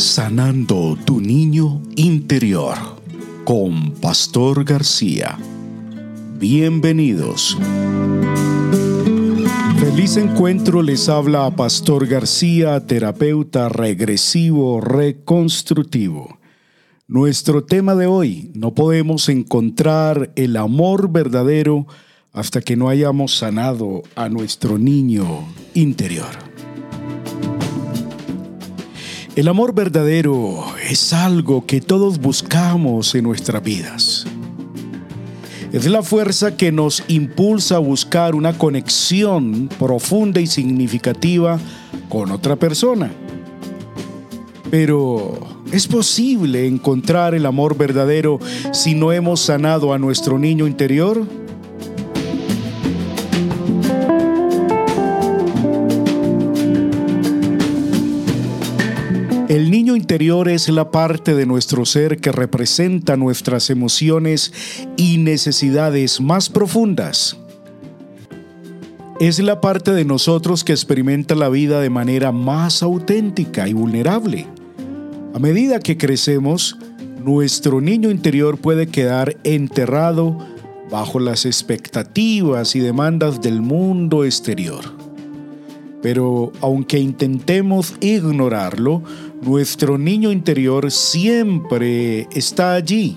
Sanando tu niño interior con Pastor García. Bienvenidos. Feliz encuentro les habla Pastor García, terapeuta regresivo reconstrutivo. Nuestro tema de hoy, no podemos encontrar el amor verdadero hasta que no hayamos sanado a nuestro niño interior. El amor verdadero es algo que todos buscamos en nuestras vidas. Es la fuerza que nos impulsa a buscar una conexión profunda y significativa con otra persona. Pero, ¿es posible encontrar el amor verdadero si no hemos sanado a nuestro niño interior? Interior es la parte de nuestro ser que representa nuestras emociones y necesidades más profundas. Es la parte de nosotros que experimenta la vida de manera más auténtica y vulnerable. A medida que crecemos, nuestro niño interior puede quedar enterrado bajo las expectativas y demandas del mundo exterior. Pero aunque intentemos ignorarlo, nuestro niño interior siempre está allí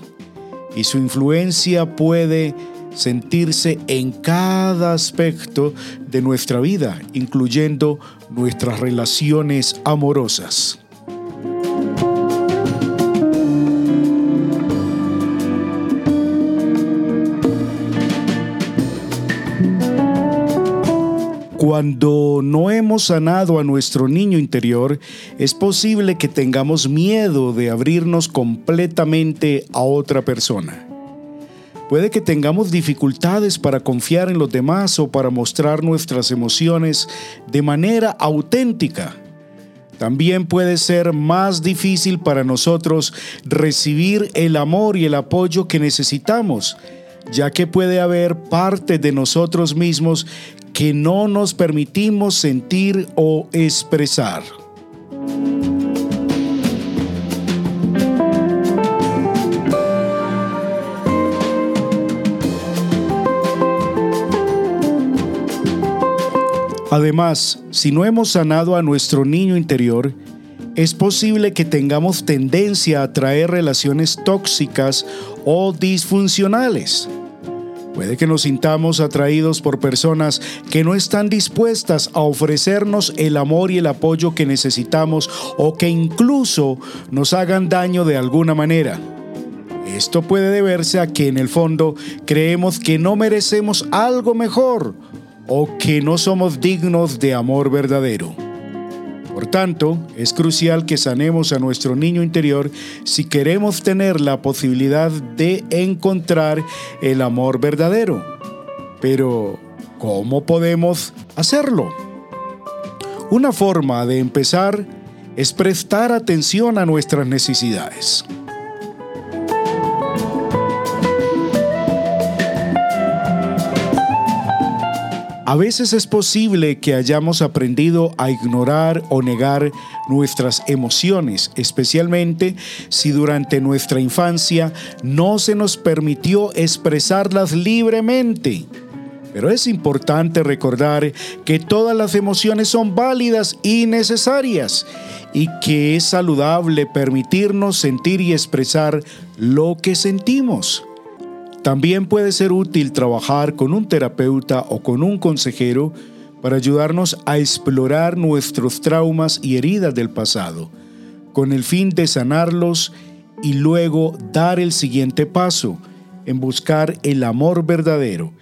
y su influencia puede sentirse en cada aspecto de nuestra vida, incluyendo nuestras relaciones amorosas. Cuando no hemos sanado a nuestro niño interior, es posible que tengamos miedo de abrirnos completamente a otra persona. Puede que tengamos dificultades para confiar en los demás o para mostrar nuestras emociones de manera auténtica. También puede ser más difícil para nosotros recibir el amor y el apoyo que necesitamos, ya que puede haber parte de nosotros mismos que no nos permitimos sentir o expresar. Además, si no hemos sanado a nuestro niño interior, es posible que tengamos tendencia a traer relaciones tóxicas o disfuncionales. Puede que nos sintamos atraídos por personas que no están dispuestas a ofrecernos el amor y el apoyo que necesitamos o que incluso nos hagan daño de alguna manera. Esto puede deberse a que en el fondo creemos que no merecemos algo mejor o que no somos dignos de amor verdadero. Por tanto, es crucial que sanemos a nuestro niño interior si queremos tener la posibilidad de encontrar el amor verdadero. Pero, ¿cómo podemos hacerlo? Una forma de empezar es prestar atención a nuestras necesidades. A veces es posible que hayamos aprendido a ignorar o negar nuestras emociones, especialmente si durante nuestra infancia no se nos permitió expresarlas libremente. Pero es importante recordar que todas las emociones son válidas y necesarias y que es saludable permitirnos sentir y expresar lo que sentimos. También puede ser útil trabajar con un terapeuta o con un consejero para ayudarnos a explorar nuestros traumas y heridas del pasado, con el fin de sanarlos y luego dar el siguiente paso en buscar el amor verdadero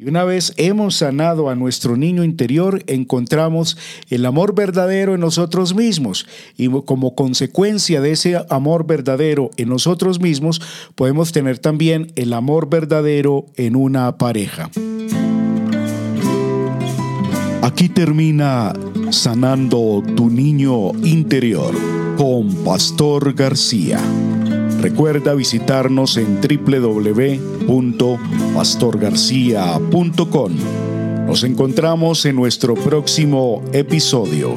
y una vez hemos sanado a nuestro niño interior, encontramos el amor verdadero en nosotros mismos. Y como consecuencia de ese amor verdadero en nosotros mismos, podemos tener también el amor verdadero en una pareja. Aquí termina Sanando tu niño interior con Pastor García. Recuerda visitarnos en www.pastorgarcia.com. Nos encontramos en nuestro próximo episodio.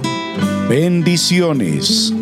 Bendiciones.